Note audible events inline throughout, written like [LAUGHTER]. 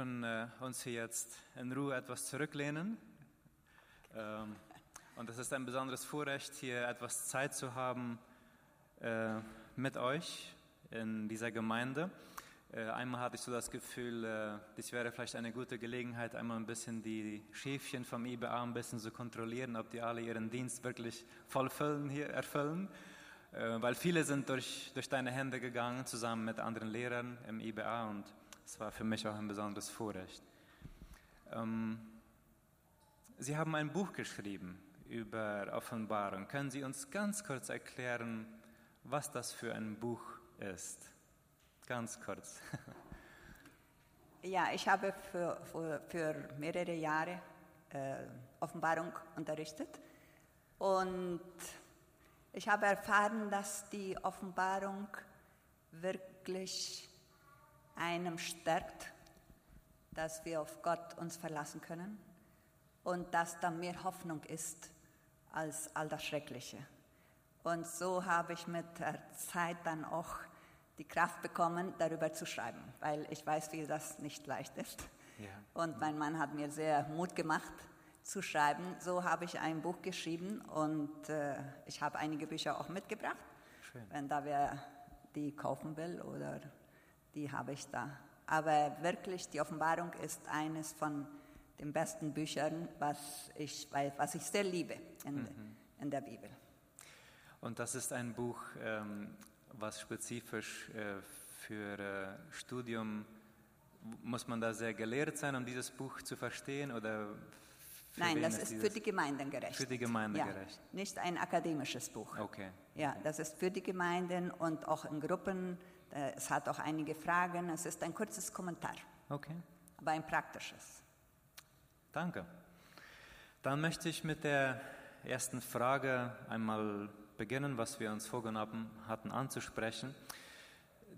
dürfen äh, uns hier jetzt in Ruhe etwas zurücklehnen. Ähm, und es ist ein besonderes Vorrecht, hier etwas Zeit zu haben äh, mit euch in dieser Gemeinde. Äh, einmal hatte ich so das Gefühl, äh, das wäre vielleicht eine gute Gelegenheit, einmal ein bisschen die Schäfchen vom IBA ein bisschen zu kontrollieren, ob die alle ihren Dienst wirklich voll füllen, hier erfüllen. Äh, weil viele sind durch, durch deine Hände gegangen, zusammen mit anderen Lehrern im IBA und es war für mich auch ein besonderes Vorrecht. Ähm, Sie haben ein Buch geschrieben über Offenbarung. Können Sie uns ganz kurz erklären, was das für ein Buch ist? Ganz kurz. Ja, ich habe für, für, für mehrere Jahre äh, Offenbarung unterrichtet und ich habe erfahren, dass die Offenbarung wirklich einem stärkt, dass wir auf Gott uns verlassen können und dass da mehr Hoffnung ist als all das Schreckliche. Und so habe ich mit der Zeit dann auch die Kraft bekommen, darüber zu schreiben, weil ich weiß, wie das nicht leicht ist. Ja. Und mein Mann hat mir sehr Mut gemacht zu schreiben. So habe ich ein Buch geschrieben und äh, ich habe einige Bücher auch mitgebracht. Schön. Wenn da wer die kaufen will oder die habe ich da. Aber wirklich, die Offenbarung ist eines von den besten Büchern, was ich, was ich sehr liebe in, mhm. in der Bibel. Und das ist ein Buch, ähm, was spezifisch äh, für äh, Studium, muss man da sehr gelehrt sein, um dieses Buch zu verstehen? Oder Nein, das ist, ist für die Gemeinden gerecht. Für die Gemeinden ja, gerecht. Nicht ein akademisches Buch. Okay. Ja, das ist für die Gemeinden und auch in Gruppen. Äh, es hat auch einige Fragen. Es ist ein kurzes Kommentar. Okay. Aber ein praktisches. Danke. Dann möchte ich mit der ersten Frage einmal beginnen, was wir uns vorgenommen hatten anzusprechen.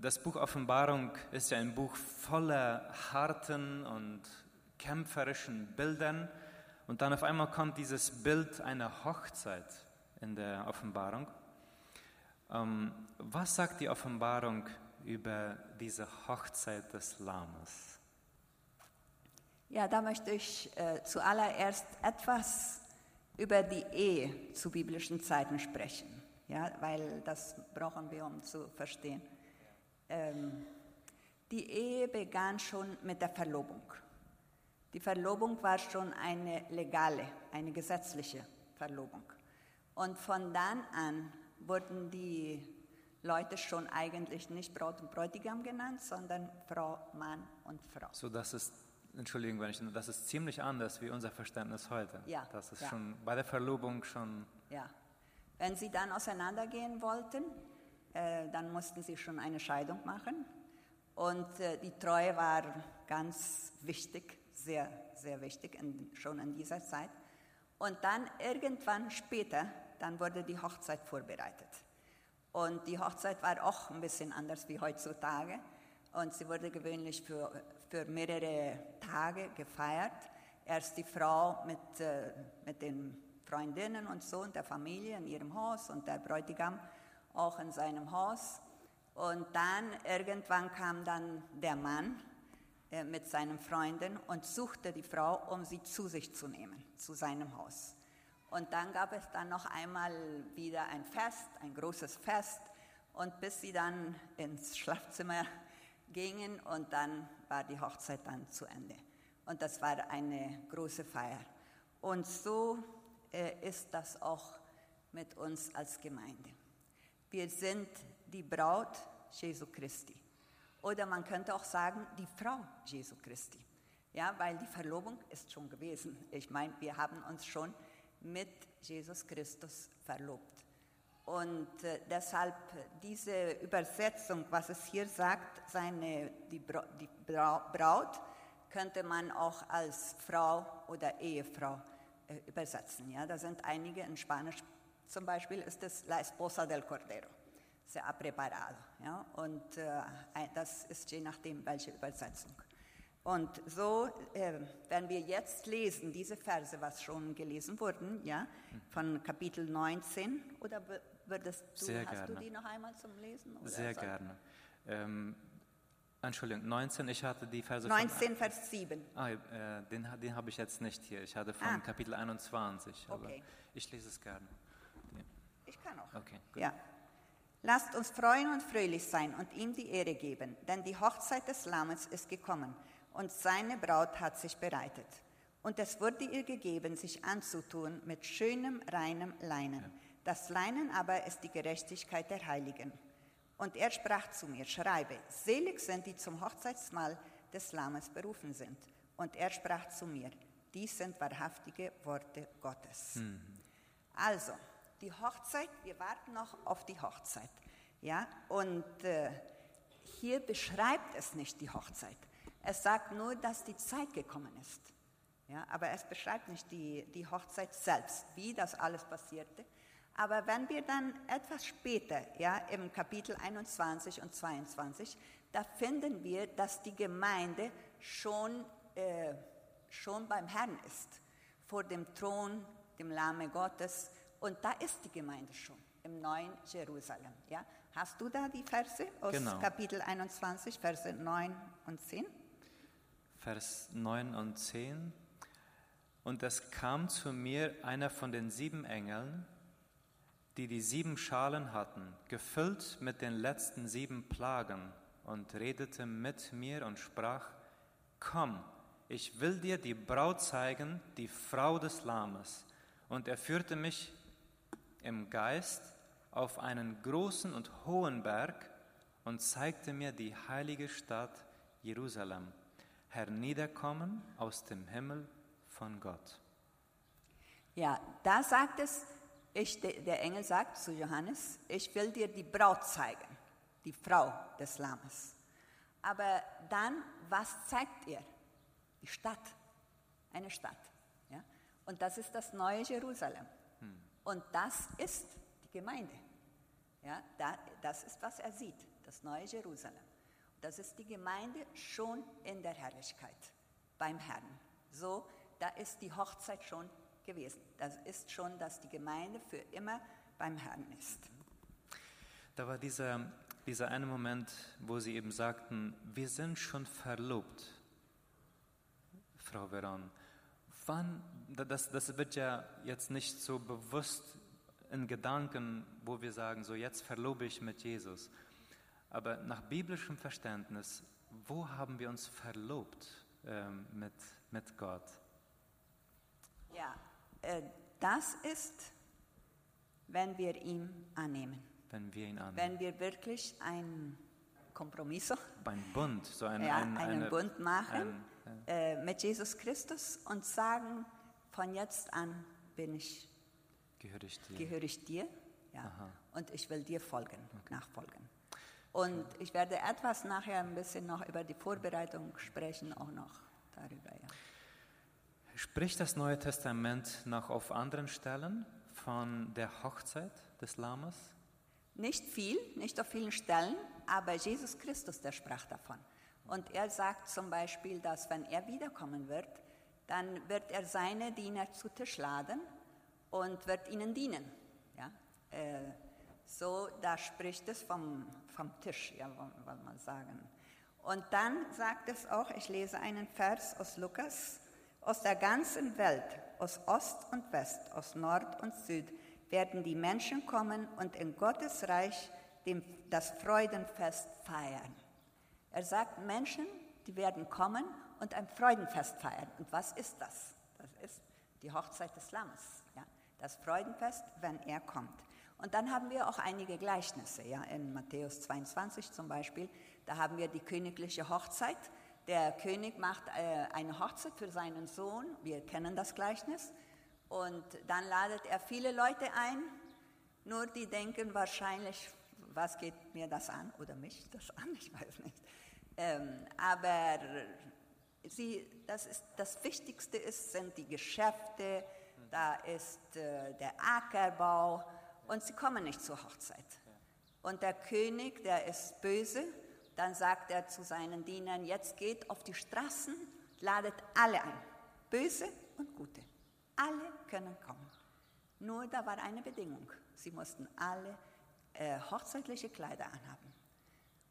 Das Buch Offenbarung ist ja ein Buch voller harten und kämpferischen Bildern. Und dann auf einmal kommt dieses Bild einer Hochzeit in der Offenbarung. Ähm, was sagt die Offenbarung über diese Hochzeit des Lammes? Ja, da möchte ich äh, zuallererst etwas über die Ehe zu biblischen Zeiten sprechen, ja, weil das brauchen wir, um zu verstehen. Ähm, die Ehe begann schon mit der Verlobung. Die Verlobung war schon eine legale, eine gesetzliche Verlobung. Und von dann an wurden die Leute schon eigentlich nicht Braut und Bräutigam genannt, sondern Frau, Mann und Frau. So, das ist Entschuldigung, wenn ich, das ist ziemlich anders wie unser Verständnis heute. Ja. Das ist ja. schon bei der Verlobung schon. Ja. Wenn sie dann auseinandergehen wollten, äh, dann mussten sie schon eine Scheidung machen. Und äh, die Treue war ganz wichtig, sehr, sehr wichtig, in, schon in dieser Zeit. Und dann irgendwann später, dann wurde die Hochzeit vorbereitet. Und die Hochzeit war auch ein bisschen anders wie heutzutage. Und sie wurde gewöhnlich für für mehrere Tage gefeiert. Erst die Frau mit, äh, mit den Freundinnen und so und der Familie in ihrem Haus und der Bräutigam auch in seinem Haus. Und dann irgendwann kam dann der Mann äh, mit seinen Freunden und suchte die Frau, um sie zu sich zu nehmen, zu seinem Haus. Und dann gab es dann noch einmal wieder ein Fest, ein großes Fest. Und bis sie dann ins Schlafzimmer gingen und dann war die Hochzeit dann zu Ende. Und das war eine große Feier. Und so äh, ist das auch mit uns als Gemeinde. Wir sind die Braut Jesu Christi. Oder man könnte auch sagen, die Frau Jesu Christi. Ja, weil die Verlobung ist schon gewesen. Ich meine, wir haben uns schon mit Jesus Christus verlobt. Und äh, deshalb diese Übersetzung, was es hier sagt, seine, die, Bra die Braut, könnte man auch als Frau oder Ehefrau äh, übersetzen. Ja? Da sind einige in Spanisch, zum Beispiel ist es La Esposa del Cordero, se ha preparado. Ja? Und äh, das ist je nachdem, welche Übersetzung. Und so, äh, wenn wir jetzt lesen, diese Verse, was schon gelesen wurden, ja, von Kapitel 19, oder Würdest du, Sehr hast gerne. du die noch einmal zum Lesen? Sehr so? gerne. Ähm, Entschuldigung, 19, ich hatte die Verse 19, Vers 7. von... Ah, äh, den, den habe ich jetzt nicht hier. Ich hatte von Ah. Kapitel 21. Aber Okay. Ich lese es gerne. Ich kann auch. Okay, gut. Ja. Lasst uns freuen und fröhlich sein und ihm die Ehre geben, denn die Hochzeit des Lammes ist gekommen und seine Braut hat sich bereitet. Und es wurde ihr gegeben, sich anzutun mit schönem, reinem Leinen. Das Leinen aber ist die Gerechtigkeit der Heiligen. Und er sprach zu mir, schreibe, selig sind die zum Hochzeitsmahl des Lammes berufen sind. Und er sprach zu mir, dies sind wahrhaftige Worte Gottes. Also, die Hochzeit, wir warten noch auf die Hochzeit. Ja? Und äh, hier beschreibt es nicht die Hochzeit. Es sagt nur, dass die Zeit gekommen ist. Ja? Aber es beschreibt nicht die, die Hochzeit selbst, wie das alles passierte. Aber wenn wir dann etwas später, ja, im Kapitel 21 und 22, da finden wir, dass die Gemeinde schon, äh, schon beim Herrn ist, vor dem Thron, dem Lame Gottes. Und da ist die Gemeinde schon, im neuen Jerusalem. Ja? Hast du da die Verse aus Genau. Kapitel 21, Verse 9 und 10? Vers 9 und 10. Und es kam zu mir einer von den sieben Engeln, die die sieben Schalen hatten, gefüllt mit den letzten sieben Plagen, und redete mit mir und sprach, Komm, ich will dir die Braut zeigen, die Frau des Lammes. Und er führte mich im Geist auf einen großen und hohen Berg und zeigte mir die heilige Stadt Jerusalem, herniederkommen aus dem Himmel von Gott. Ja, da sagt es, ich, de- der Engel sagt zu Johannes, ich will dir die Braut zeigen, die Frau des Lammes. Aber dann, was zeigt er? Die Stadt, eine Stadt. Ja? Und das ist das neue Jerusalem. Und das ist die Gemeinde. Ja? Da, das ist, was er sieht, das neue Jerusalem. Das ist die Gemeinde schon in der Herrlichkeit beim Herrn. So, da ist die Hochzeit schon gewesen. Das ist schon, dass die Gemeinde für immer beim Herrn ist. Da war dieser, dieser eine Moment, wo sie eben sagten, wir sind schon verlobt, Frau Veron. Wann, das, das wird ja jetzt nicht so bewusst in Gedanken, wo wir sagen, so jetzt verlobe ich mit Jesus. Aber nach biblischem Verständnis, wo haben wir uns verlobt ähm, mit, mit Gott? Ja, äh, das ist, wenn wir ihn annehmen. Wenn wir ihn an. Wenn wir wirklich ein Kompromisso, Ein Bund, so ein, ja, ein, einen eine- Bund machen ein- äh, mit Jesus Christus und sagen, von jetzt an bin ich, gehöre ich dir. gehöre ich dir ja, Aha. und ich will dir folgen, nachfolgen. Und ich werde etwas nachher ein bisschen noch über die Vorbereitung sprechen, auch noch darüber. Ja. Spricht das Neue Testament noch auf anderen Stellen von der Hochzeit des Lammes? Nicht viel, nicht auf vielen Stellen, aber Jesus Christus, der sprach davon. Und er sagt zum Beispiel, dass wenn er wiederkommen wird, dann wird er seine Diener zu Tisch laden und wird ihnen dienen. Ja? Äh, so, da spricht es vom, vom Tisch, ja, wollen wir sagen. Und dann sagt es auch, ich lese einen Vers aus Lukas, aus der ganzen Welt, aus Ost und West, aus Nord und Süd, werden die Menschen kommen und in Gottes Reich dem, das Freudenfest feiern. Er sagt, Menschen, die werden kommen und ein Freudenfest feiern. Und was ist das? Das ist die Hochzeit des Lammes. Ja? Das Freudenfest, wenn er kommt. Und dann haben wir auch einige Gleichnisse. Ja? In Matthäus 22 zum Beispiel, da haben wir die königliche Hochzeit. Der König macht äh, eine Hochzeit für seinen Sohn. Wir kennen das Gleichnis. Und dann ladet er viele Leute ein. Nur die denken wahrscheinlich, was geht mir das an oder mich das an, ich weiß nicht. Ähm, aber sie, das, ist, das Wichtigste ist, sind die Geschäfte, da ist äh, der Ackerbau und sie kommen nicht zur Hochzeit. Und der König, der ist böse, dann sagt er zu seinen Dienern, jetzt geht auf die Straßen, ladet alle ein, böse und gute. Alle können kommen. Nur da war eine Bedingung. Sie mussten alle äh, hochzeitliche Kleider anhaben.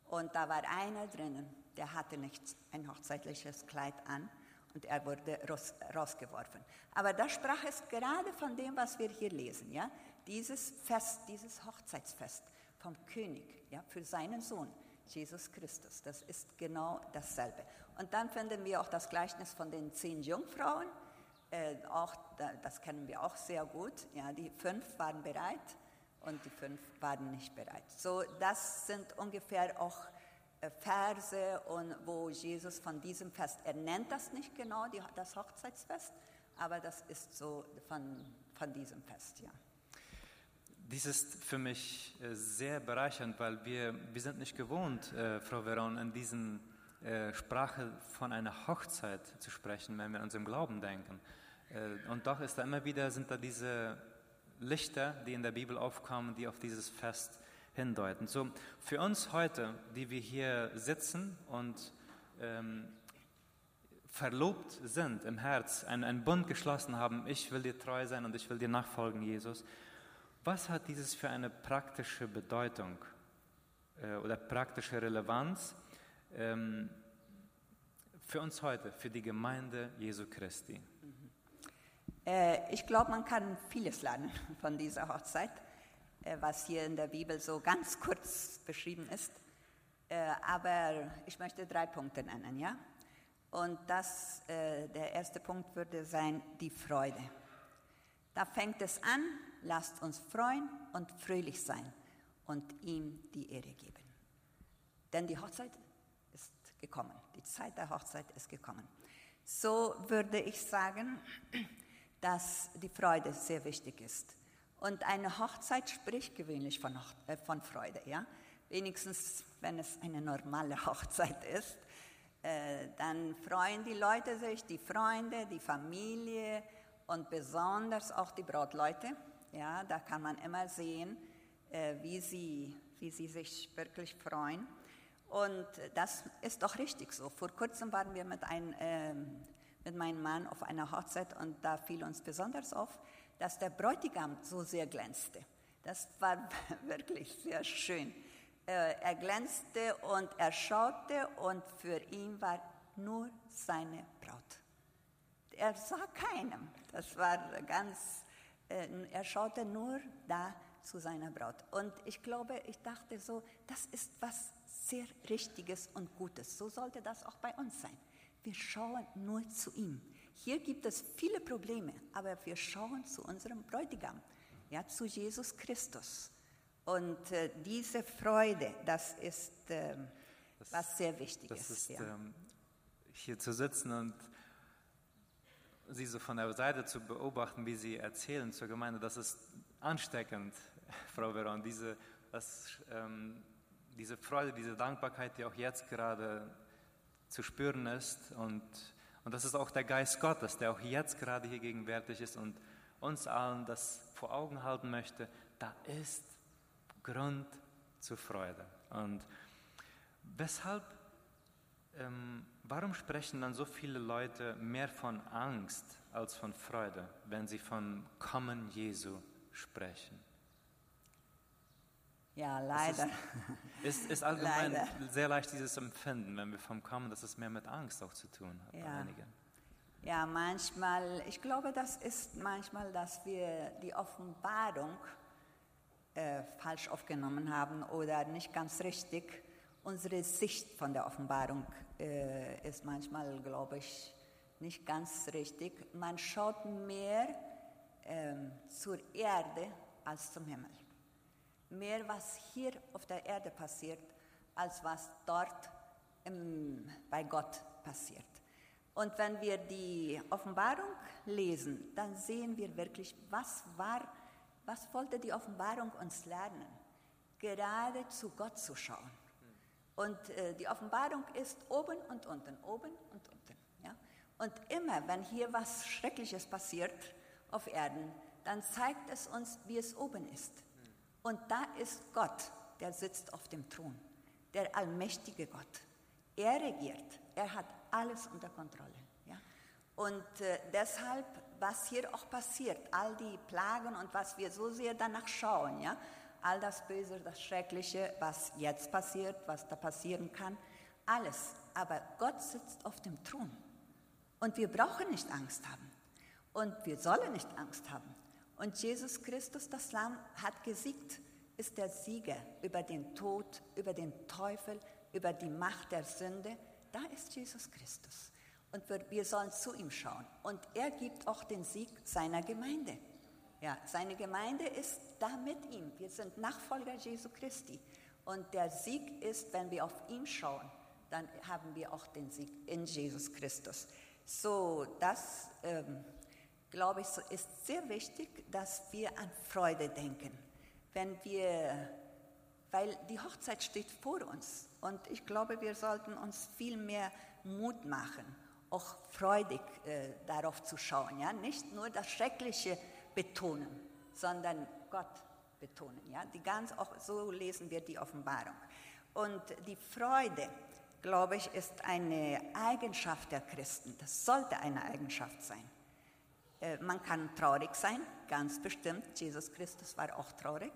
Und da war einer drinnen, der hatte nicht ein hochzeitliches Kleid an und er wurde raus, rausgeworfen. Aber da sprach es gerade von dem, was wir hier lesen, ja? Dieses Fest, dieses Hochzeitsfest vom König, ja, für seinen Sohn, Jesus Christus. Das ist genau dasselbe. Und dann finden wir auch das Gleichnis von den zehn Jungfrauen. Äh, auch, das kennen wir auch sehr gut. Ja, die fünf waren bereit und die fünf waren nicht bereit. So, das sind ungefähr auch äh, Verse, und wo Jesus von diesem Fest, er nennt das nicht genau, die, das Hochzeitsfest, aber das ist so von, von diesem Fest, ja. Dies ist für mich äh, sehr bereichernd, weil wir, wir sind nicht gewohnt, äh, Frau Veron, in diesen äh, Sprache von einer Hochzeit zu sprechen, wenn wir an unserem Glauben denken. Äh, und doch ist da immer wieder, sind da diese Lichter, die in der Bibel aufkommen, die auf dieses Fest hindeuten. So, für uns heute, die wir hier sitzen und ähm, verlobt sind im Herz, einen, einen Bund geschlossen haben, ich will dir treu sein und ich will dir nachfolgen, Jesus, was hat dieses für eine praktische Bedeutung äh, oder praktische Relevanz ähm, für uns heute, für die Gemeinde Jesu Christi? Äh, ich glaube, man kann vieles lernen [LAUGHS] von dieser Hochzeit. Äh, was hier in der Bibel so ganz kurz beschrieben ist. Äh, aber ich möchte drei Punkte nennen, ja? Und das, äh, der erste Punkt würde sein, die Freude. Da fängt es an, lasst uns freuen und fröhlich sein und ihm die Ehre geben. Denn die Hochzeit ist gekommen, die Zeit der Hochzeit ist gekommen. So würde ich sagen, dass die Freude sehr wichtig ist. Und eine Hochzeit spricht gewöhnlich von, äh, von Freude, ja. Wenigstens, wenn es eine normale Hochzeit ist, äh, dann freuen die Leute sich, die Freunde, die Familie und besonders auch die Brautleute. Ja, da kann man immer sehen, äh, wie, sie, wie sie sich wirklich freuen. Und das ist doch richtig so. Vor kurzem waren wir mit, ein, äh, mit meinem Mann auf einer Hochzeit und da fiel uns besonders auf, dass der Bräutigam so sehr glänzte. Das war [LAUGHS] wirklich sehr schön. Äh, er glänzte und er schaute und für ihn war nur seine Braut. Er sah keinem. Das war ganz, äh, er schaute nur da zu seiner Braut. Und ich glaube, ich dachte so, das ist was sehr Richtiges und Gutes. So sollte das auch bei uns sein. Wir schauen nur zu ihm. Hier gibt es viele Probleme, aber wir schauen zu unserem Bräutigam, ja, zu Jesus Christus. Und äh, diese Freude, das ist äh, das, was sehr wichtig das ist. ist ja. ähm, hier zu sitzen und sie so von der Seite zu beobachten, wie sie erzählen zur Gemeinde, das ist ansteckend, [LAUGHS] Frau Veron. Diese, das, ähm, diese Freude, diese Dankbarkeit, die auch jetzt gerade zu spüren ist und und das ist auch der Geist Gottes, der auch jetzt gerade hier gegenwärtig ist und uns allen das vor Augen halten möchte. Da ist Grund zur Freude. Und weshalb, ähm, warum sprechen dann so viele Leute mehr von Angst als von Freude, wenn sie von Kommen Jesu sprechen? Ja, leider. Es [LAUGHS] ist, ist, ist allgemein leider. sehr leicht dieses Empfinden, wenn wir vom Kommen, dass es mehr mit Angst auch zu tun hat ja. bei einigen. Ja, manchmal, ich glaube, das ist manchmal, dass wir die Offenbarung äh, falsch aufgenommen haben oder nicht ganz richtig. Unsere Sicht von der Offenbarung äh, ist manchmal, glaube ich, nicht ganz richtig. Man schaut mehr äh, zur Erde als zum Himmel mehr, was hier auf der Erde passiert, als was dort im, bei Gott passiert. Und wenn wir die Offenbarung lesen, dann sehen wir wirklich, was war, was wollte die Offenbarung uns lernen? Gerade zu Gott zu schauen. Und äh, die Offenbarung ist oben und unten, oben und unten. Ja? Und immer, wenn hier was Schreckliches passiert auf Erden, dann zeigt es uns, wie es oben ist. Und da ist Gott, der sitzt auf dem Thron, der allmächtige Gott. Er regiert, er hat alles unter Kontrolle. Ja? Und äh, deshalb, was hier auch passiert, all die Plagen und was wir so sehr danach schauen, ja? All das Böse, das Schreckliche, was jetzt passiert, was da passieren kann, alles aber Gott sitzt auf dem Thron. Und wir brauchen nicht Angst haben. Und wir sollen nicht Angst haben. Und Jesus Christus, das Lamm, hat gesiegt, ist der Sieger über den Tod, über den Teufel, über die Macht der Sünde. Da ist Jesus Christus. Und wir sollen zu ihm schauen. Und er gibt auch den Sieg seiner Gemeinde. Ja, seine Gemeinde ist da mit ihm. Wir sind Nachfolger Jesu Christi. Und der Sieg ist, wenn wir auf ihn schauen, dann haben wir auch den Sieg in Jesus Christus. So, das ähm, glaube ich, ist sehr wichtig, dass wir an Freude denken. Wenn wir, weil die Hochzeit steht vor uns und ich glaube, wir sollten uns viel mehr Mut machen, auch freudig äh, darauf zu schauen. Ja? Nicht nur das Schreckliche betonen, sondern Gott betonen. Ja? Die ganz, auch so lesen wir die Offenbarung. Und die Freude, glaube ich, ist eine Eigenschaft der Christen. Das sollte eine Eigenschaft sein. Äh, man kann traurig sein, ganz bestimmt. Jesus Christus war auch traurig.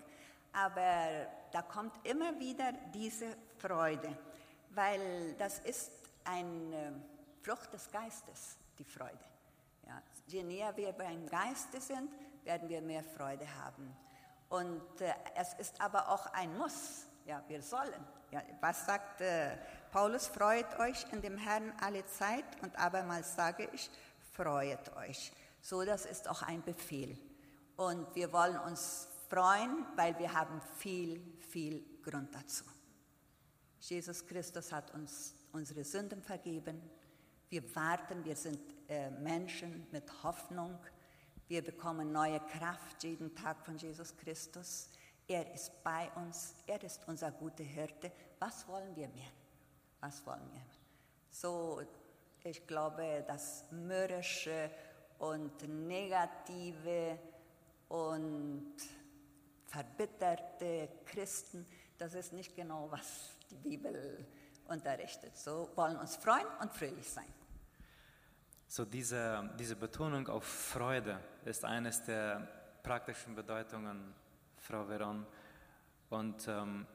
Aber da kommt immer wieder diese Freude, weil das ist eine Frucht des Geistes, die Freude. Ja, je näher wir beim Geiste sind, werden wir mehr Freude haben. Und äh, es ist aber auch ein Muss. Ja, wir sollen. Ja, was sagt äh, Paulus? Freut euch in dem Herrn alle Zeit und abermals sage ich, freut euch. So, das ist auch ein Befehl. Und wir wollen uns freuen, weil wir haben viel, viel Grund dazu. Jesus Christus hat uns unsere Sünden vergeben. Wir warten, wir sind äh, Menschen mit Hoffnung. Wir bekommen neue Kraft jeden Tag von Jesus Christus. Er ist bei uns, er ist unser guter Hirte. Was wollen wir mehr? Was wollen wir mehr? So, ich glaube, das mürrische und negative und verbitterte Christen, das ist nicht genau, was die Bibel unterrichtet. So wollen uns freuen und fröhlich sein. So diese, diese Betonung auf Freude ist eines der praktischen Bedeutungen, Frau Veron. Und ähm,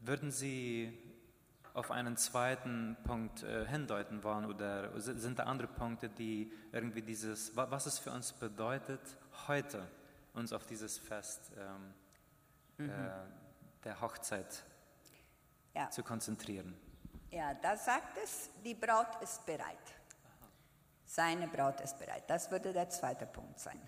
würden Sie auf einen zweiten Punkt äh, hindeuten wollen oder sind da andere Punkte, die irgendwie dieses, was es für uns bedeutet, heute uns auf dieses Fest ähm, mhm. äh, der Hochzeit ja. zu konzentrieren? Ja, da sagt es, die Braut ist bereit. Seine Braut ist bereit. Das würde der zweite Punkt sein.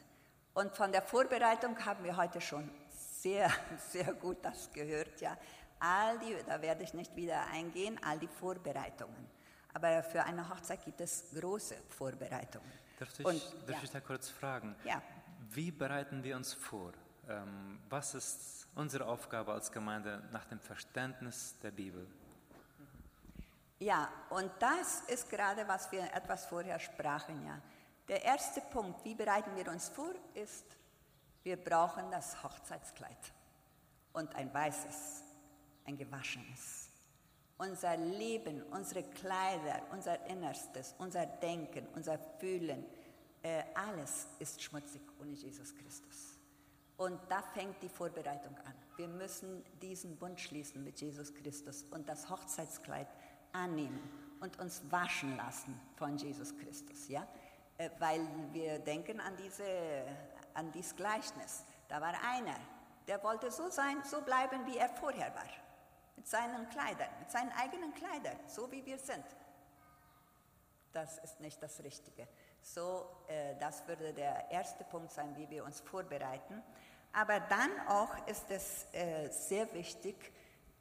Und von der Vorbereitung haben wir heute schon sehr, [LAUGHS] sehr gut das gehört. Ja. All die, da werde ich nicht wieder eingehen, all die Vorbereitungen. Aber für eine Hochzeit gibt es große Vorbereitungen. Darf ich, Und, darf ja. ich da kurz fragen? Ja. Wie bereiten wir uns vor? Ähm, was ist unsere Aufgabe als Gemeinde nach dem Verständnis der Bibel? Ja, und das ist gerade, was wir etwas vorher sprachen, ja. Der erste Punkt, wie bereiten wir uns vor, ist, wir brauchen das Hochzeitskleid und ein weißes, ein gewaschenes. Unser Leben, unsere Kleider, unser Innerstes, unser Denken, unser Fühlen, äh, alles ist schmutzig ohne Jesus Christus. Und da fängt die Vorbereitung an. Wir müssen diesen Bund schließen mit Jesus Christus und das Hochzeitskleid annehmen und uns waschen lassen von Jesus Christus, ja? Äh, weil wir denken an, diese, an dieses Gleichnis. Da war einer, der wollte so sein, so bleiben, wie er vorher war. Mit seinen Kleidern, mit seinen eigenen Kleidern, so wie wir sind. Das ist nicht das Richtige. So, äh, das würde der erste Punkt sein, wie wir uns vorbereiten. Aber dann auch ist es äh, sehr wichtig,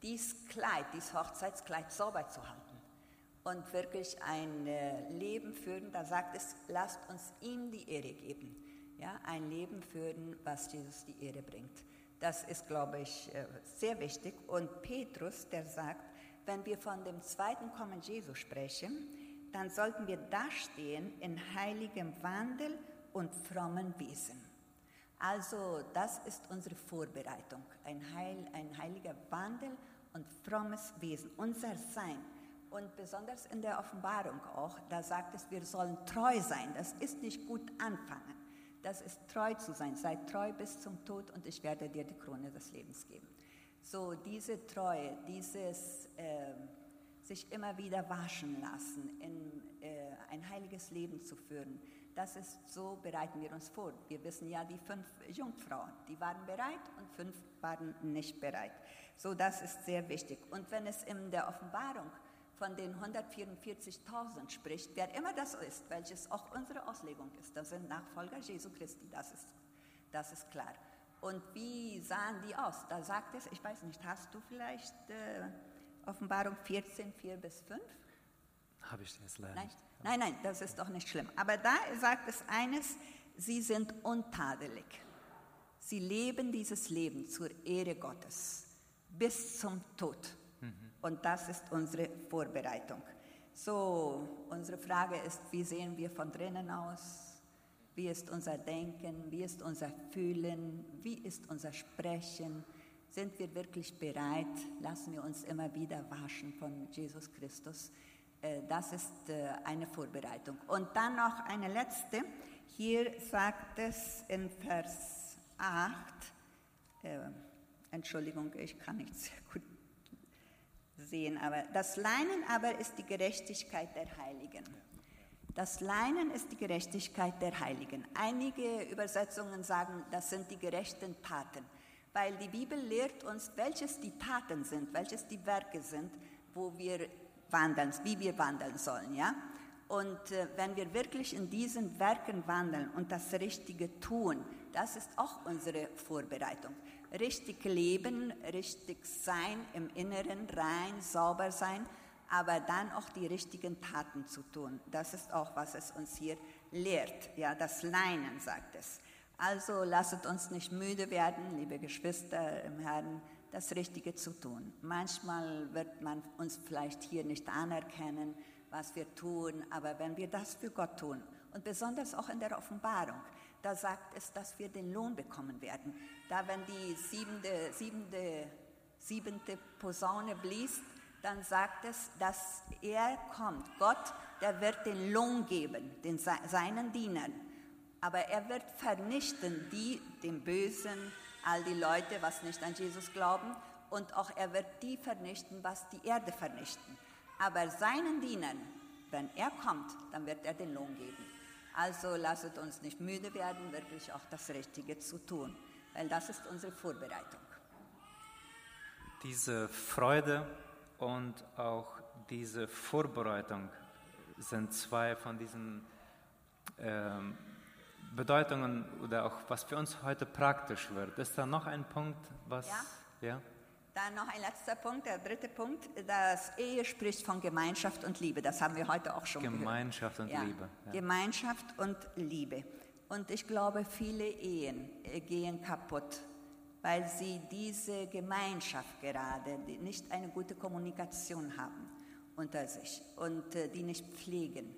dieses Kleid, dieses Hochzeitskleid sauber zu halten und wirklich ein äh, Leben führen. Da sagt es, lasst uns ihm die Ehre geben. Ja, ein Leben führen, was Jesus die Ehre bringt. Das ist, glaube ich, äh, sehr wichtig. Und Petrus, der sagt, wenn wir von dem zweiten Kommen Jesu sprechen, dann sollten wir dastehen in heiligem Wandel und frommen Wesen. Also das ist unsere Vorbereitung, ein, Heil, ein heiliger Wandel und frommes Wesen, unser Sein. Und besonders in der Offenbarung auch, da sagt es, wir sollen treu sein. Das ist nicht gut anfangen. Das ist treu zu sein. Sei treu bis zum Tod und ich werde dir die Krone des Lebens geben. So diese Treue, dieses äh, sich immer wieder waschen lassen, in äh, ein heiliges Leben zu führen, das ist so bereiten wir uns vor. Wir wissen ja, die fünf Jungfrauen, die waren bereit und fünf waren nicht bereit. So, das ist sehr wichtig. Und wenn es in der Offenbarung von den 144.000 spricht, wer immer das ist, welches auch unsere Auslegung ist, das sind Nachfolger Jesu Christi, das ist, das ist klar. Und wie sahen die aus? Da sagt es, ich weiß nicht, hast du vielleicht äh, Offenbarung 14, 4 bis 5? Habe ich leider Nein, nein, nein, das ist doch nicht schlimm. Aber da sagt es eines, sie sind untadelig. Sie leben dieses Leben zur Ehre Gottes bis zum Tod. Mhm. Und das ist unsere Vorbereitung. So, unsere Frage ist, wie sehen wir von drinnen aus? Wie ist unser Denken? Wie ist unser Fühlen? Wie ist unser Sprechen? Sind wir wirklich bereit? Lassen wir uns immer wieder waschen von Jesus Christus? Äh, das ist äh, eine Vorbereitung. Und dann noch eine letzte. Hier sagt es in Vers 8, äh, Entschuldigung, ich kann nicht sehr gut sehen, aber das Leinen aber ist die Gerechtigkeit der Heiligen. Das Leinen ist die Gerechtigkeit der Heiligen. Einige Übersetzungen sagen, das sind die gerechten Taten, weil die Bibel lehrt uns, welches die Taten sind, welches die Werke sind, wo wir wandeln, wie wir wandeln sollen, ja? Und äh, wenn wir wirklich in diesen Werken wandeln und das Richtige tun, das ist auch unsere Vorbereitung. Richtig leben, richtig sein im Inneren, rein, sauber sein, aber dann auch die richtigen Taten zu tun. Das ist auch, was es uns hier lehrt. Ja, das Leinen sagt es. Also lasst uns nicht müde werden, liebe Geschwister im Herrn, das Richtige zu tun. Manchmal wird man uns vielleicht hier nicht anerkennen, was wir tun, aber wenn wir das für Gott tun und besonders auch in der Offenbarung, da sagt es, dass wir den Lohn bekommen werden. Da, wenn die siebente, siebente, siebente Posaune blies, dann sagt es, dass er kommt. Gott, der wird den Lohn geben, den, seinen Dienern. Aber er wird vernichten, die, den Bösen, all die Leute, was nicht an Jesus glauben. Und auch er wird die vernichten, was die Erde vernichten. Aber seinen Dienern, wenn er kommt, dann wird er den Lohn geben. Also lasset uns nicht müde werden, wirklich auch das Richtige zu tun, weil das ist unsere Vorbereitung. Diese Freude und auch diese Vorbereitung sind zwei von diesen ähm, Bedeutungen oder auch was für uns heute praktisch wird. Ist da noch ein Punkt, was. Ja. ja? Dann noch ein letzter Punkt, der dritte Punkt. Das Ehe spricht von Gemeinschaft und Liebe. Das haben wir heute auch schon Gemeinschaft gehört. und ja. Liebe. Ja. Gemeinschaft und Liebe. Und ich glaube, viele Ehen äh, gehen kaputt, weil sie diese Gemeinschaft gerade nicht eine gute Kommunikation haben unter sich und äh, die nicht pflegen.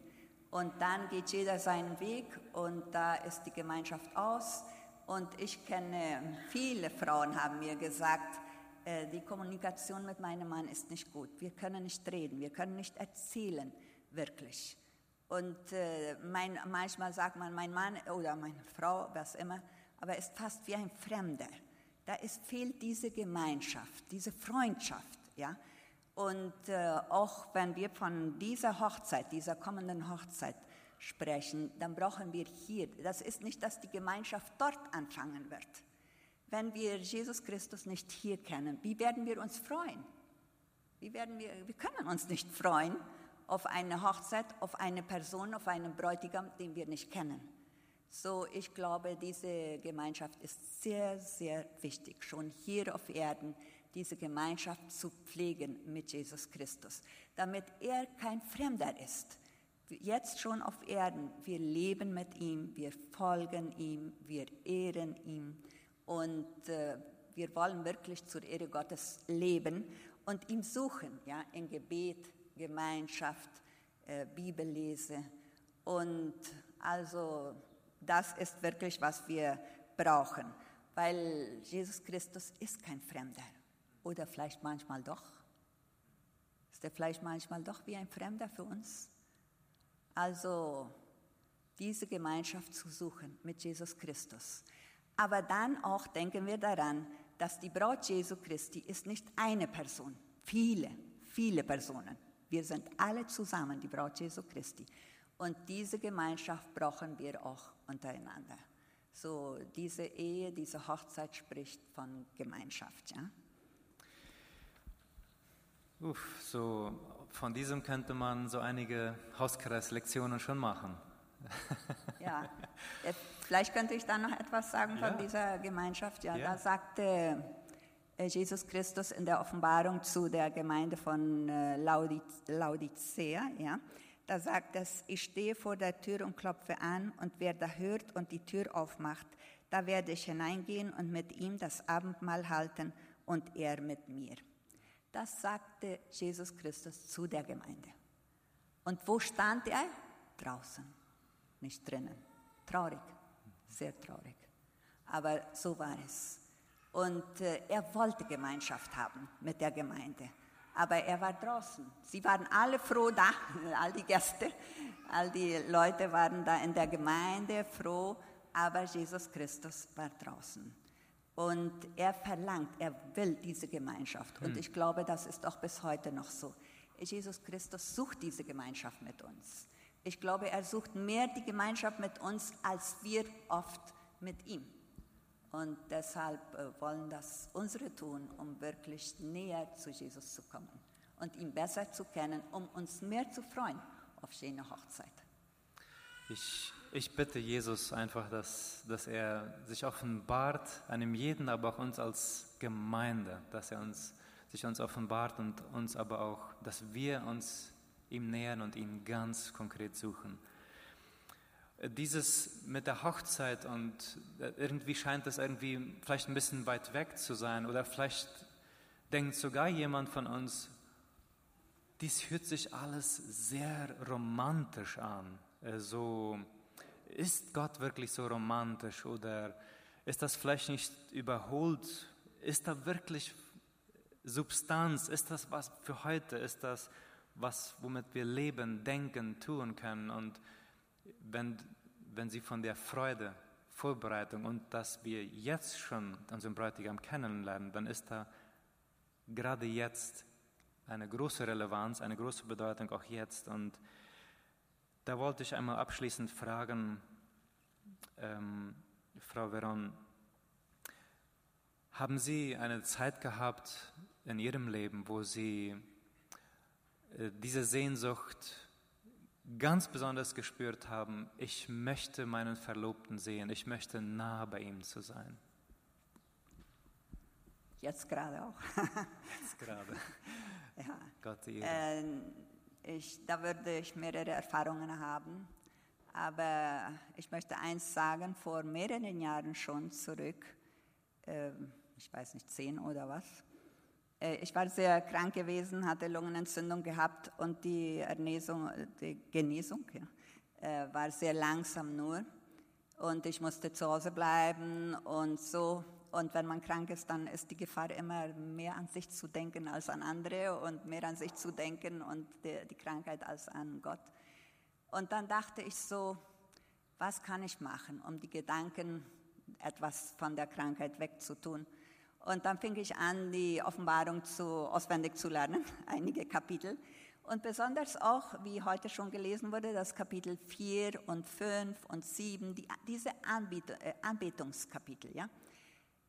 Und dann geht jeder seinen Weg und da ist die Gemeinschaft aus. Und ich kenne viele Frauen, haben mir gesagt, äh, die Kommunikation mit meinem Mann ist nicht gut. Wir können nicht reden, wir können nicht erzählen, wirklich. Und äh, mein, manchmal sagt man, mein Mann oder meine Frau, was immer, aber ist fast wie ein Fremder. Da ist, fehlt diese Gemeinschaft, diese Freundschaft. Ja? Und äh, auch wenn wir von dieser Hochzeit, dieser kommenden Hochzeit sprechen, dann brauchen wir hier, das ist nicht, dass die Gemeinschaft dort anfangen wird wenn wir Jesus Christus nicht hier kennen? Wie werden wir uns freuen? Wie werden wir, wir können uns nicht freuen auf eine Hochzeit, auf eine Person, auf einen Bräutigam, den wir nicht kennen. So, ich glaube, diese Gemeinschaft ist sehr, sehr wichtig, schon hier auf Erden, diese Gemeinschaft zu pflegen mit Jesus Christus, damit er kein Fremder ist. Jetzt schon auf Erden, wir leben mit ihm, wir folgen ihm, wir ehren ihn und äh, wir wollen wirklich zur Ehre Gottes leben und ihm suchen, ja, in Gebet, Gemeinschaft, äh, Bibellese. Und also das ist wirklich, was wir brauchen, weil Jesus Christus ist kein Fremder. Oder vielleicht manchmal doch. Ist er vielleicht manchmal doch wie ein Fremder für uns? Also diese Gemeinschaft zu suchen mit Jesus Christus. Aber dann auch denken wir daran, dass die Braut Jesu Christi ist nicht eine Person, viele, viele Personen. Wir sind alle zusammen die Braut Jesu Christi. Und diese Gemeinschaft brauchen wir auch untereinander. So diese Ehe, diese Hochzeit spricht von Gemeinschaft. Ja? Uff, so von diesem könnte man so einige Hauskreislektionen schon machen. [LAUGHS] ja, [LAUGHS] äh, vielleicht könnte ich da noch etwas sagen von ja. dieser Gemeinschaft. Ja, ja, da sagte äh, Jesus Christus in der Offenbarung zu der Gemeinde von äh, Laodicea, ja, da sagt es, ich stehe vor der Tür und klopfe an und wer da hört und die Tür aufmacht, da werde ich hineingehen und mit ihm das Abendmahl halten und er mit mir. Das sagte Jesus Christus zu der Gemeinde. Und wo stand er? Draußen, nicht drinnen. Traurig, sehr traurig. Aber so war es. Und äh, er wollte Gemeinschaft haben mit der Gemeinde. Aber er war draußen. Sie waren alle froh da, [LAUGHS] all die Gäste, all die Leute waren da in der Gemeinde froh, aber Jesus Christus war draußen. Und er verlangt, er will diese Gemeinschaft. Und hm. ich glaube, das ist auch bis heute noch so. Jesus Christus sucht diese Gemeinschaft mit uns. Ich glaube, er sucht mehr die Gemeinschaft mit uns, als wir oft mit ihm. Und deshalb äh, wollen das unsere tun, um wirklich näher zu Jesus zu kommen und ihn besser zu kennen, um uns mehr zu freuen auf seine Hochzeit. Ich, ich bitte Jesus einfach, dass, dass er sich offenbart, einem jeden, aber auch uns als Gemeinde, dass er uns, sich uns offenbart und uns aber auch, dass wir uns ihm nähern und ihn ganz konkret suchen dieses mit der Hochzeit und äh, irgendwie scheint das irgendwie vielleicht ein bisschen weit weg zu sein oder vielleicht denkt sogar jemand von uns, dies hört sich alles sehr romantisch an. Äh, so, ist Gott wirklich so romantisch oder ist das vielleicht nicht überholt? Ist da wirklich Substanz? Ist das was für heute? Ist das was, womit wir leben, denken, tun können? Und wenn, wenn sie von der Freude, Vorbereitung und dass wir jetzt schon unseren Bräutigam kennenlernen, dann ist da gerade jetzt eine große Relevanz, eine große Bedeutung auch jetzt. Und da wollte ich einmal abschließend fragen, ähm, Frau Veron, haben Sie eine Zeit gehabt in Ihrem Leben, wo Sie äh, diese Sehnsucht ganz besonders gespürt haben, ich möchte meinen Verlobten sehen, ich möchte nah bei ihm zu sein? Jetzt gerade auch. Jetzt gerade. [LAUGHS] ja. Gott äh, ich, da würde ich mehrere Erfahrungen haben. Aber ich möchte eins sagen, vor mehreren Jahren schon zurück, äh, ich weiß nicht, zehn oder was, äh, ich war sehr krank gewesen, hatte Lungenentzündung gehabt und die, Ernäsung, die Genesung ja, äh, war sehr langsam nur. Und ich musste zu Hause bleiben und so. Und wenn man krank ist, dann ist die Gefahr immer mehr an sich zu denken als an andere und mehr an sich zu denken und die, die Krankheit als an Gott. Und dann dachte ich so, was kann ich machen, um die Gedanken etwas von der Krankheit wegzutun? Und dann fing ich an, die Offenbarung zu, auswendig zu lernen, [LAUGHS] einige Kapitel. Und besonders auch, wie heute schon gelesen wurde, das Kapitel 4 und 5 und 7, die, diese äh, Anbetungskapitel, ja,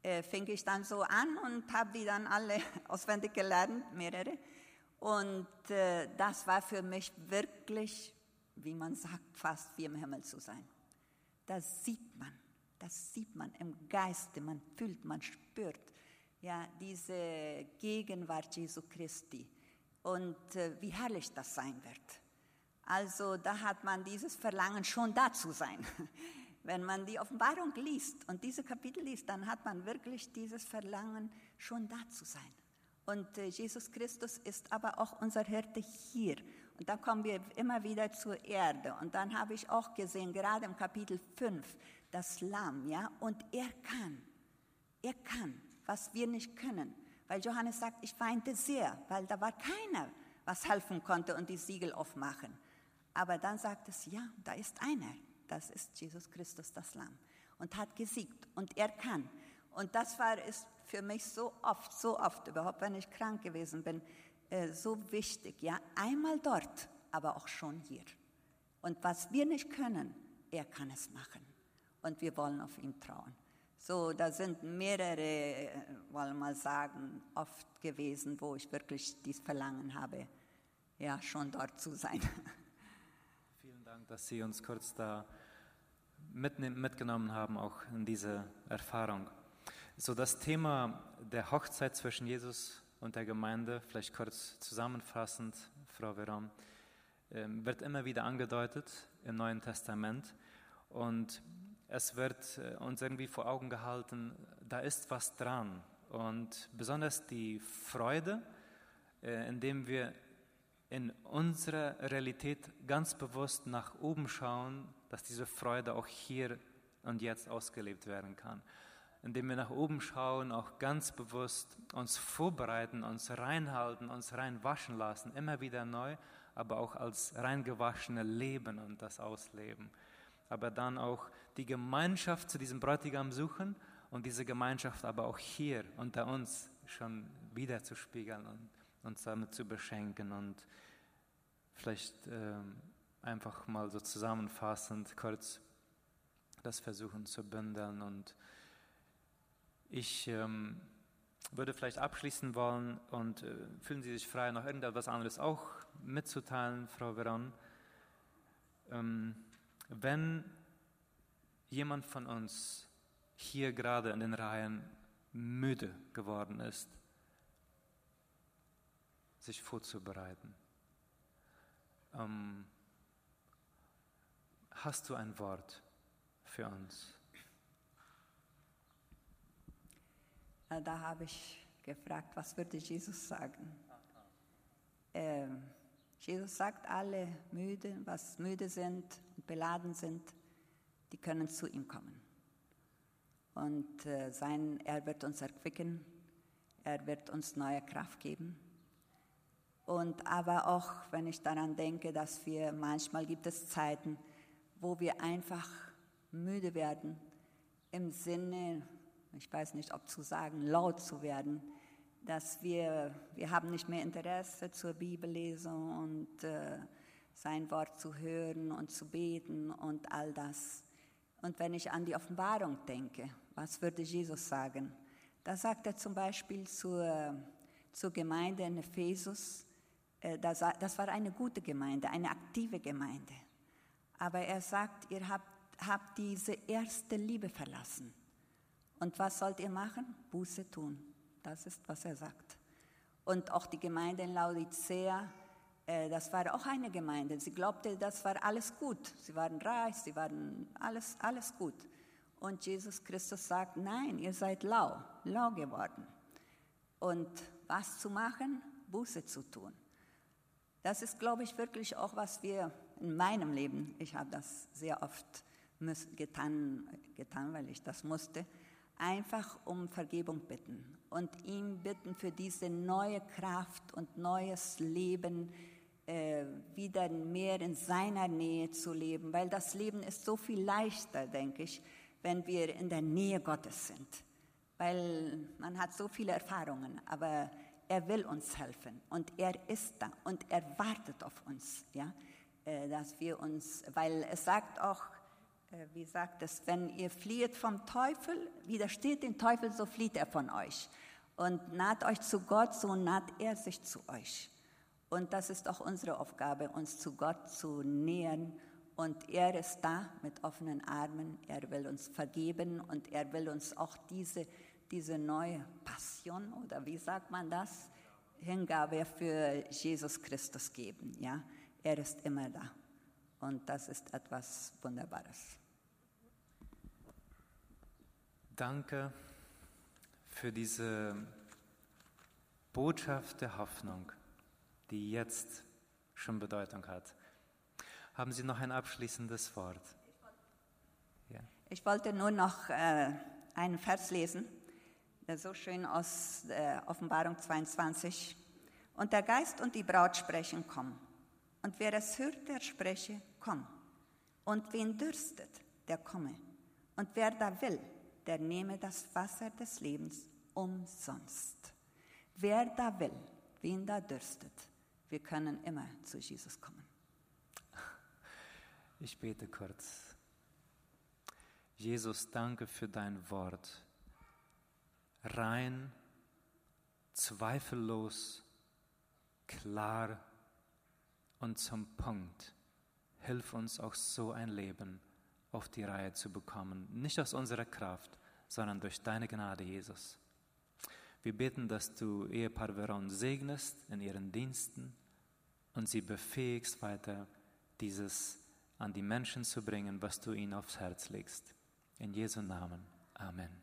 äh, fing ich dann so an und habe die dann alle [LAUGHS] auswendig gelernt, mehrere. Und äh, das war für mich wirklich, wie man sagt, fast wie im Himmel zu sein. Das sieht man, das sieht man im Geiste, man fühlt, man spürt ja, diese Gegenwart Jesu Christi und äh, wie herrlich das sein wird. Also da hat man dieses Verlangen schon da zu sein. [LAUGHS] Wenn man die Offenbarung liest und diese Kapitel liest, dann hat man wirklich dieses Verlangen, schon da zu sein. Und äh, Jesus Christus ist aber auch unser Hirte hier. Und dann kommen wir immer wieder zur Erde. Und dann habe ich auch gesehen, gerade im Kapitel 5, das Lamm, ja, und er kann, er kann was wir nicht können. Weil Johannes sagt, ich weinte sehr, weil da war keiner, was helfen konnte und die Siegel aufmachen. Aber dann sagt es, ja, da ist einer, das ist Jesus Christus, das Lamm, und hat gesiegt und er kann. Und das war ist für mich so oft, so oft, überhaupt wenn ich krank gewesen bin, äh, so wichtig. Ja, einmal dort, aber auch schon hier. Und was wir nicht können, er kann es machen. Und wir wollen auf ihn trauen. So, da sind mehrere, äh, wollen wir mal sagen, oft gewesen, wo ich wirklich dieses Verlangen habe, ja, schon dort zu sein. [LAUGHS] Vielen Dank, dass Sie uns kurz da mitgenommen haben, auch in diese Erfahrung. So, das Thema der Hochzeit zwischen Jesus und der Gemeinde, vielleicht kurz zusammenfassend, Frau Veron, ähm, wird immer wieder angedeutet im Neuen Testament. Und es wird äh, uns irgendwie vor Augen gehalten, da ist was dran. Und besonders die Freude, äh, indem wir in unserer Realität ganz bewusst nach oben schauen, dass diese Freude auch hier und jetzt ausgelebt werden kann. Indem wir nach oben schauen, auch ganz bewusst uns vorbereiten, uns reinhalten, uns reinwaschen lassen, immer wieder neu, aber auch als reingewaschene leben und das ausleben. Aber dann auch die Gemeinschaft zu diesem Bräutigam suchen und diese Gemeinschaft aber auch hier unter uns schon wieder zu spiegeln und uns damit zu beschenken und vielleicht äh, einfach mal so zusammenfassend kurz das versuchen zu bündeln. Und ich ähm, würde vielleicht abschließen wollen und äh, fühlen Sie sich frei, noch irgendetwas anderes auch mitzuteilen, Frau Veron. Ähm, wenn jemand von uns hier gerade in den Reihen müde geworden ist, sich vorzubereiten, ähm, hast du ein Wort für uns? Da habe ich gefragt, was würde Jesus sagen? Ähm, Jesus sagt, alle müde, was müde sind und beladen sind, die können zu ihm kommen. Und äh, sein, er wird uns erquicken, er wird uns neue Kraft geben. Und aber auch, wenn ich daran denke, dass wir manchmal gibt es Zeiten, wo wir einfach müde werden, im Sinne, ich weiß nicht, ob zu sagen, laut zu werden, dass wir, wir haben nicht mehr Interesse zur Bibellesung und äh, sein Wort zu hören und zu beten und all das. Und wenn ich an die Offenbarung denke, was würde Jesus sagen? Da sagt er zum Beispiel zur, zur Gemeinde in Ephesus, äh, das war eine gute Gemeinde, eine aktive Gemeinde. Aber er sagt, ihr habt, habt diese erste Liebe verlassen. Und was sollt ihr machen? Buße tun. Das ist, was er sagt. Und auch die Gemeinde in Laodicea, äh, das war auch eine Gemeinde. Sie glaubte, das war alles gut. Sie waren reich, sie waren alles, alles gut. Und Jesus Christus sagt, nein, ihr seid lau, lau geworden. Und was zu machen? Buße zu tun. Das ist, glaube ich, wirklich auch, was wir in meinem Leben, ich habe das sehr oft getan, getan, weil ich das musste, einfach um Vergebung bitten und ihm bitten für diese neue Kraft und neues Leben, äh, wieder mehr in seiner Nähe zu leben, weil das Leben ist so viel leichter, denke ich, wenn wir in der Nähe Gottes sind, weil man hat so viele Erfahrungen, aber er will uns helfen und er ist da und er wartet auf uns, ja, dass wir uns, weil es sagt auch, äh, wie sagt es, wenn ihr flieht vom Teufel, widersteht dem Teufel, so flieht er von euch. Und naht euch zu Gott, so naht er sich zu euch. Und das ist auch unsere Aufgabe, uns zu Gott zu nähern. Und er ist da mit offenen Armen. Er will uns vergeben und er will uns auch diese diese neue Passion oder wie sagt man das? Hingabe für Jesus Christus geben. Ja? Er ist immer da. Und das ist etwas Wunderbares. Danke für diese Botschaft der Hoffnung, die jetzt schon Bedeutung hat. Haben Sie noch ein abschließendes Wort? Ja. Ich wollte nur noch äh, einen Vers lesen so schön aus äh, Offenbarung 22. Und der Geist und die Braut sprechen, komm. Und wer es hört, der spreche, komm. Und wen dürstet, der komme. Und wer da will, der nehme das Wasser des Lebens umsonst. Wer da will, wen da dürstet, wir können immer zu Jesus kommen. [LAUGHS] Ich bete kurz. Jesus, danke für dein Wort. Rein, zweifellos, klar und zum Punkt. Hilf uns auch so ein Leben auf die Reihe zu bekommen. Nicht aus unserer Kraft, sondern durch deine Gnade, Jesus. Wir beten, dass du Ehepaar Veron segnest in ihren Diensten und sie befähigst weiter, dieses an die Menschen zu bringen, was du ihnen aufs Herz legst. In Jesu Namen. Amen.